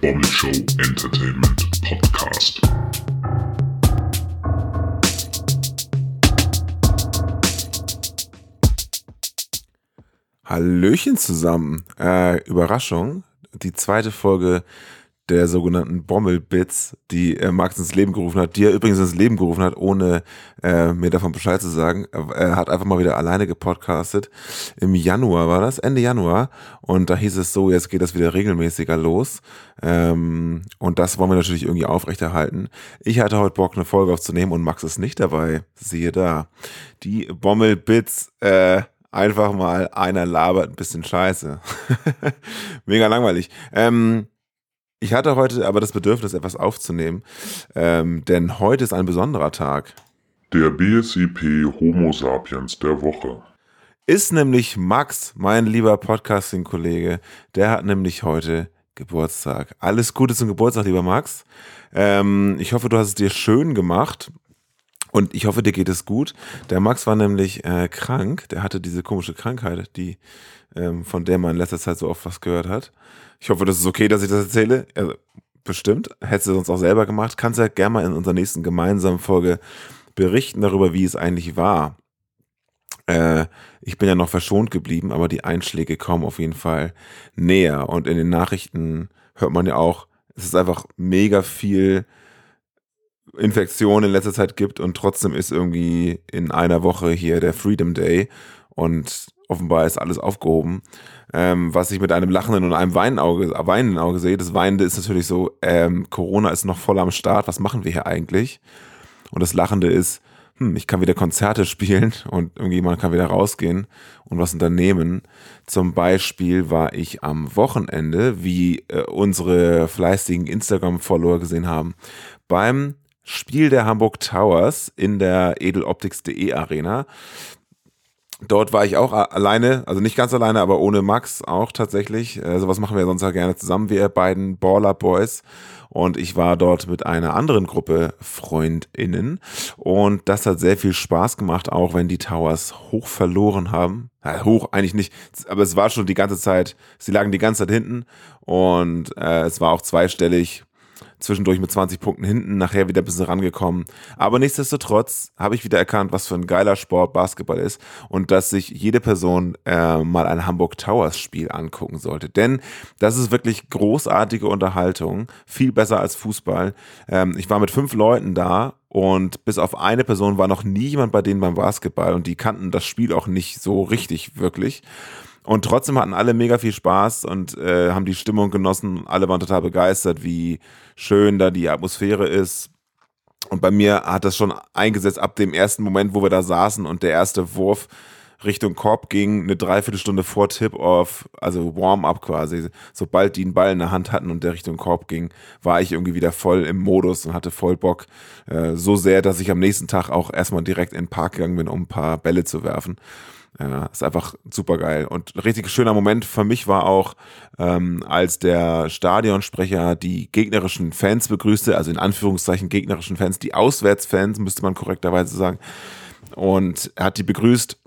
Bommel Show Entertainment Podcast. Hallöchen zusammen. Äh, Überraschung. Die zweite Folge der sogenannten Bommelbits, die äh, Max ins Leben gerufen hat, die er übrigens ins Leben gerufen hat, ohne äh, mir davon Bescheid zu sagen. Er hat einfach mal wieder alleine gepodcastet. Im Januar war das, Ende Januar. Und da hieß es so, jetzt geht das wieder regelmäßiger los. Ähm, und das wollen wir natürlich irgendwie aufrechterhalten. Ich hatte heute Bock, eine Folge aufzunehmen und Max ist nicht dabei. Siehe da. Die Bommelbits, äh, einfach mal einer labert ein bisschen Scheiße. Mega langweilig. Ähm, ich hatte heute aber das Bedürfnis, etwas aufzunehmen, ähm, denn heute ist ein besonderer Tag. Der BSIP Homo Sapiens der Woche. Ist nämlich Max, mein lieber Podcasting-Kollege, der hat nämlich heute Geburtstag. Alles Gute zum Geburtstag, lieber Max. Ähm, ich hoffe, du hast es dir schön gemacht. Und ich hoffe, dir geht es gut. Der Max war nämlich äh, krank. Der hatte diese komische Krankheit, die, ähm, von der man in letzter Zeit so oft was gehört hat. Ich hoffe, das ist okay, dass ich das erzähle. Also, bestimmt. Hättest du sonst auch selber gemacht. Kannst ja gerne mal in unserer nächsten gemeinsamen Folge berichten darüber, wie es eigentlich war. Äh, ich bin ja noch verschont geblieben, aber die Einschläge kommen auf jeden Fall näher. Und in den Nachrichten hört man ja auch, es ist einfach mega viel Infektion in letzter Zeit gibt und trotzdem ist irgendwie in einer Woche hier der Freedom Day und offenbar ist alles aufgehoben. Ähm, was ich mit einem lachenden und einem weinenden Auge, weinenden Auge sehe, das Weinende ist natürlich so, ähm, Corona ist noch voll am Start, was machen wir hier eigentlich? Und das Lachende ist, hm, ich kann wieder Konzerte spielen und irgendjemand kann wieder rausgehen und was unternehmen. Zum Beispiel war ich am Wochenende, wie äh, unsere fleißigen Instagram-Follower gesehen haben, beim Spiel der Hamburg Towers in der edeloptics.de Arena. Dort war ich auch alleine, also nicht ganz alleine, aber ohne Max auch tatsächlich. Also was machen wir sonst ja gerne zusammen, wir beiden Baller Boys. Und ich war dort mit einer anderen Gruppe FreundInnen. Und das hat sehr viel Spaß gemacht, auch wenn die Towers hoch verloren haben. Ja, hoch eigentlich nicht, aber es war schon die ganze Zeit, sie lagen die ganze Zeit hinten. Und äh, es war auch zweistellig zwischendurch mit 20 Punkten hinten, nachher wieder ein bisschen rangekommen. Aber nichtsdestotrotz habe ich wieder erkannt, was für ein geiler Sport Basketball ist und dass sich jede Person äh, mal ein Hamburg Towers Spiel angucken sollte. Denn das ist wirklich großartige Unterhaltung, viel besser als Fußball. Ähm, ich war mit fünf Leuten da und bis auf eine Person war noch nie jemand bei denen beim Basketball und die kannten das Spiel auch nicht so richtig wirklich. Und trotzdem hatten alle mega viel Spaß und äh, haben die Stimmung genossen. Alle waren total begeistert, wie schön da die Atmosphäre ist. Und bei mir hat das schon eingesetzt ab dem ersten Moment, wo wir da saßen und der erste Wurf Richtung Korb ging, eine Dreiviertelstunde vor Tip-Off, also Warm-up quasi. Sobald die einen Ball in der Hand hatten und der Richtung Korb ging, war ich irgendwie wieder voll im Modus und hatte voll Bock. Äh, so sehr, dass ich am nächsten Tag auch erstmal direkt in den Park gegangen bin, um ein paar Bälle zu werfen. Ja, ist einfach super geil. Und ein richtig schöner Moment für mich war auch, ähm, als der Stadionsprecher die gegnerischen Fans begrüßte, also in Anführungszeichen gegnerischen Fans, die Auswärtsfans, müsste man korrekterweise sagen. Und er hat die begrüßt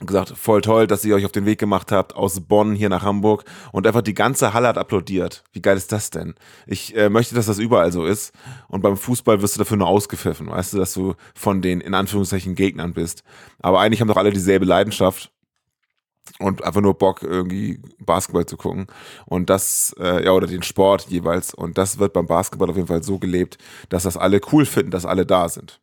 gesagt, voll toll, dass ihr euch auf den Weg gemacht habt aus Bonn hier nach Hamburg und einfach die ganze Halle hat applaudiert. Wie geil ist das denn? Ich äh, möchte, dass das überall so ist und beim Fußball wirst du dafür nur ausgepfiffen, weißt du, dass du von den in Anführungszeichen Gegnern bist. Aber eigentlich haben doch alle dieselbe Leidenschaft und einfach nur Bock irgendwie Basketball zu gucken und das äh, ja oder den Sport jeweils und das wird beim Basketball auf jeden Fall so gelebt, dass das alle cool finden, dass alle da sind.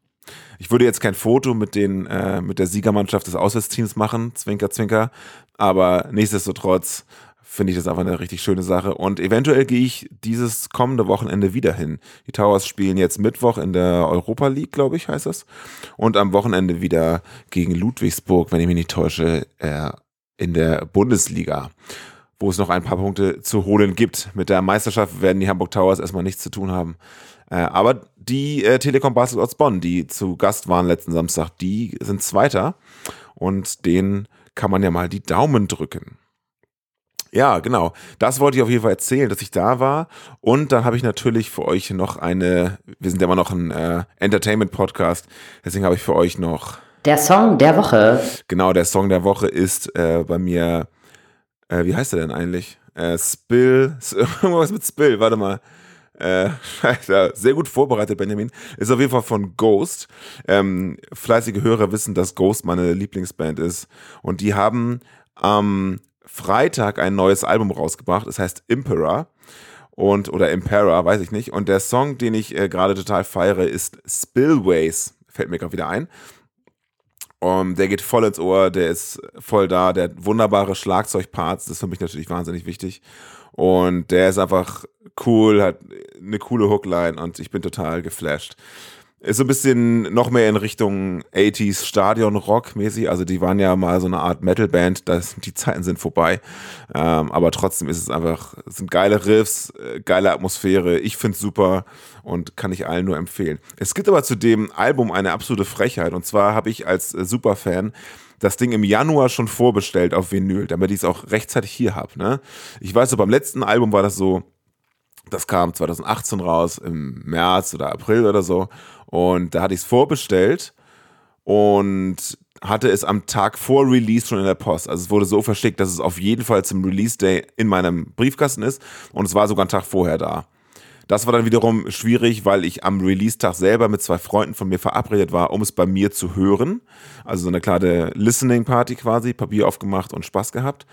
Ich würde jetzt kein Foto mit, den, äh, mit der Siegermannschaft des Auswärtsteams machen, Zwinker, Zwinker, aber nichtsdestotrotz finde ich das einfach eine richtig schöne Sache. Und eventuell gehe ich dieses kommende Wochenende wieder hin. Die Towers spielen jetzt Mittwoch in der Europa League, glaube ich, heißt das. Und am Wochenende wieder gegen Ludwigsburg, wenn ich mich nicht täusche, äh, in der Bundesliga, wo es noch ein paar Punkte zu holen gibt. Mit der Meisterschaft werden die Hamburg Towers erstmal nichts zu tun haben. Äh, aber die äh, Telekom Basel Bonn, die zu Gast waren letzten Samstag, die sind Zweiter und denen kann man ja mal die Daumen drücken. Ja, genau. Das wollte ich auf jeden Fall erzählen, dass ich da war. Und dann habe ich natürlich für euch noch eine, wir sind ja immer noch ein äh, Entertainment-Podcast, deswegen habe ich für euch noch. Der Song der Woche. Genau, der Song der Woche ist äh, bei mir, äh, wie heißt er denn eigentlich? Äh, Spill, irgendwas mit Spill, warte mal. Äh, sehr gut vorbereitet, Benjamin. Ist auf jeden Fall von Ghost. Ähm, fleißige Hörer wissen, dass Ghost meine Lieblingsband ist. Und die haben am Freitag ein neues Album rausgebracht. Es heißt Impera. Und, oder Impera, weiß ich nicht. Und der Song, den ich äh, gerade total feiere, ist Spillways. Fällt mir gerade wieder ein. Um, der geht voll ins Ohr, der ist voll da, der hat wunderbare Schlagzeugparts, das ist für mich natürlich wahnsinnig wichtig. Und der ist einfach cool, hat eine coole Hookline und ich bin total geflasht. Ist so ein bisschen noch mehr in Richtung 80s Stadion-Rock mäßig. Also die waren ja mal so eine Art Metal-Band, die Zeiten sind vorbei. Ähm, aber trotzdem ist es einfach, es sind geile Riffs, äh, geile Atmosphäre. Ich find's super und kann ich allen nur empfehlen. Es gibt aber zu dem Album eine absolute Frechheit. Und zwar habe ich als äh, Superfan das Ding im Januar schon vorbestellt auf Vinyl, damit ich es auch rechtzeitig hier habe. Ne? Ich weiß so, beim letzten Album war das so, das kam 2018 raus, im März oder April oder so. Und da hatte ich es vorbestellt und hatte es am Tag vor Release schon in der Post. Also es wurde so verschickt, dass es auf jeden Fall zum Release Day in meinem Briefkasten ist. Und es war sogar einen Tag vorher da. Das war dann wiederum schwierig, weil ich am Release-Tag selber mit zwei Freunden von mir verabredet war, um es bei mir zu hören. Also so eine kleine Listening-Party quasi, Papier aufgemacht und Spaß gehabt.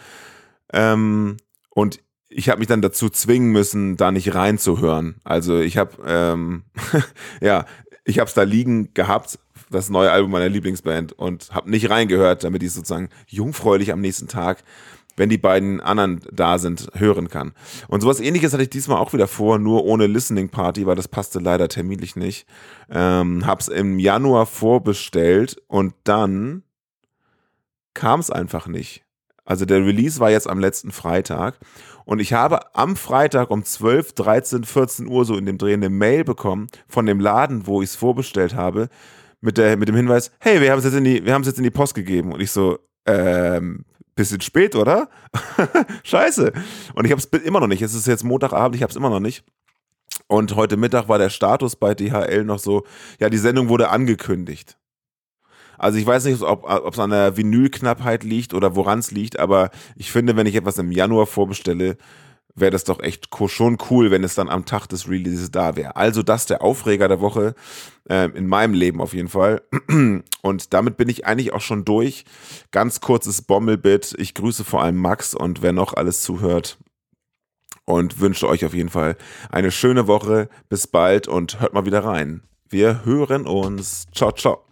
Ähm, und ich habe mich dann dazu zwingen müssen, da nicht reinzuhören. Also ich habe, ähm, ja, ich habe es da liegen gehabt, das neue Album meiner Lieblingsband und habe nicht reingehört, damit ich sozusagen jungfräulich am nächsten Tag, wenn die beiden anderen da sind, hören kann. Und sowas ähnliches hatte ich diesmal auch wieder vor, nur ohne Listening Party, weil das passte leider terminlich nicht. Ähm, hab's im Januar vorbestellt und dann kam es einfach nicht. Also der Release war jetzt am letzten Freitag und ich habe am Freitag um 12, 13, 14 Uhr so in dem Dreh eine Mail bekommen von dem Laden, wo ich es vorbestellt habe, mit, der, mit dem Hinweis, hey, wir haben es jetzt, in die, wir haben es jetzt in die Post gegeben. Und ich so, ähm, bisschen spät, oder? Scheiße. Und ich habe es immer noch nicht. Es ist jetzt Montagabend, ich habe es immer noch nicht. Und heute Mittag war der Status bei DHL noch so, ja, die Sendung wurde angekündigt. Also ich weiß nicht, ob es an der Vinylknappheit liegt oder woran es liegt, aber ich finde, wenn ich etwas im Januar vorbestelle, wäre das doch echt schon cool, wenn es dann am Tag des Releases da wäre. Also das der Aufreger der Woche, äh, in meinem Leben auf jeden Fall. Und damit bin ich eigentlich auch schon durch. Ganz kurzes Bommelbit. Ich grüße vor allem Max und wer noch alles zuhört. Und wünsche euch auf jeden Fall eine schöne Woche. Bis bald und hört mal wieder rein. Wir hören uns. Ciao, ciao.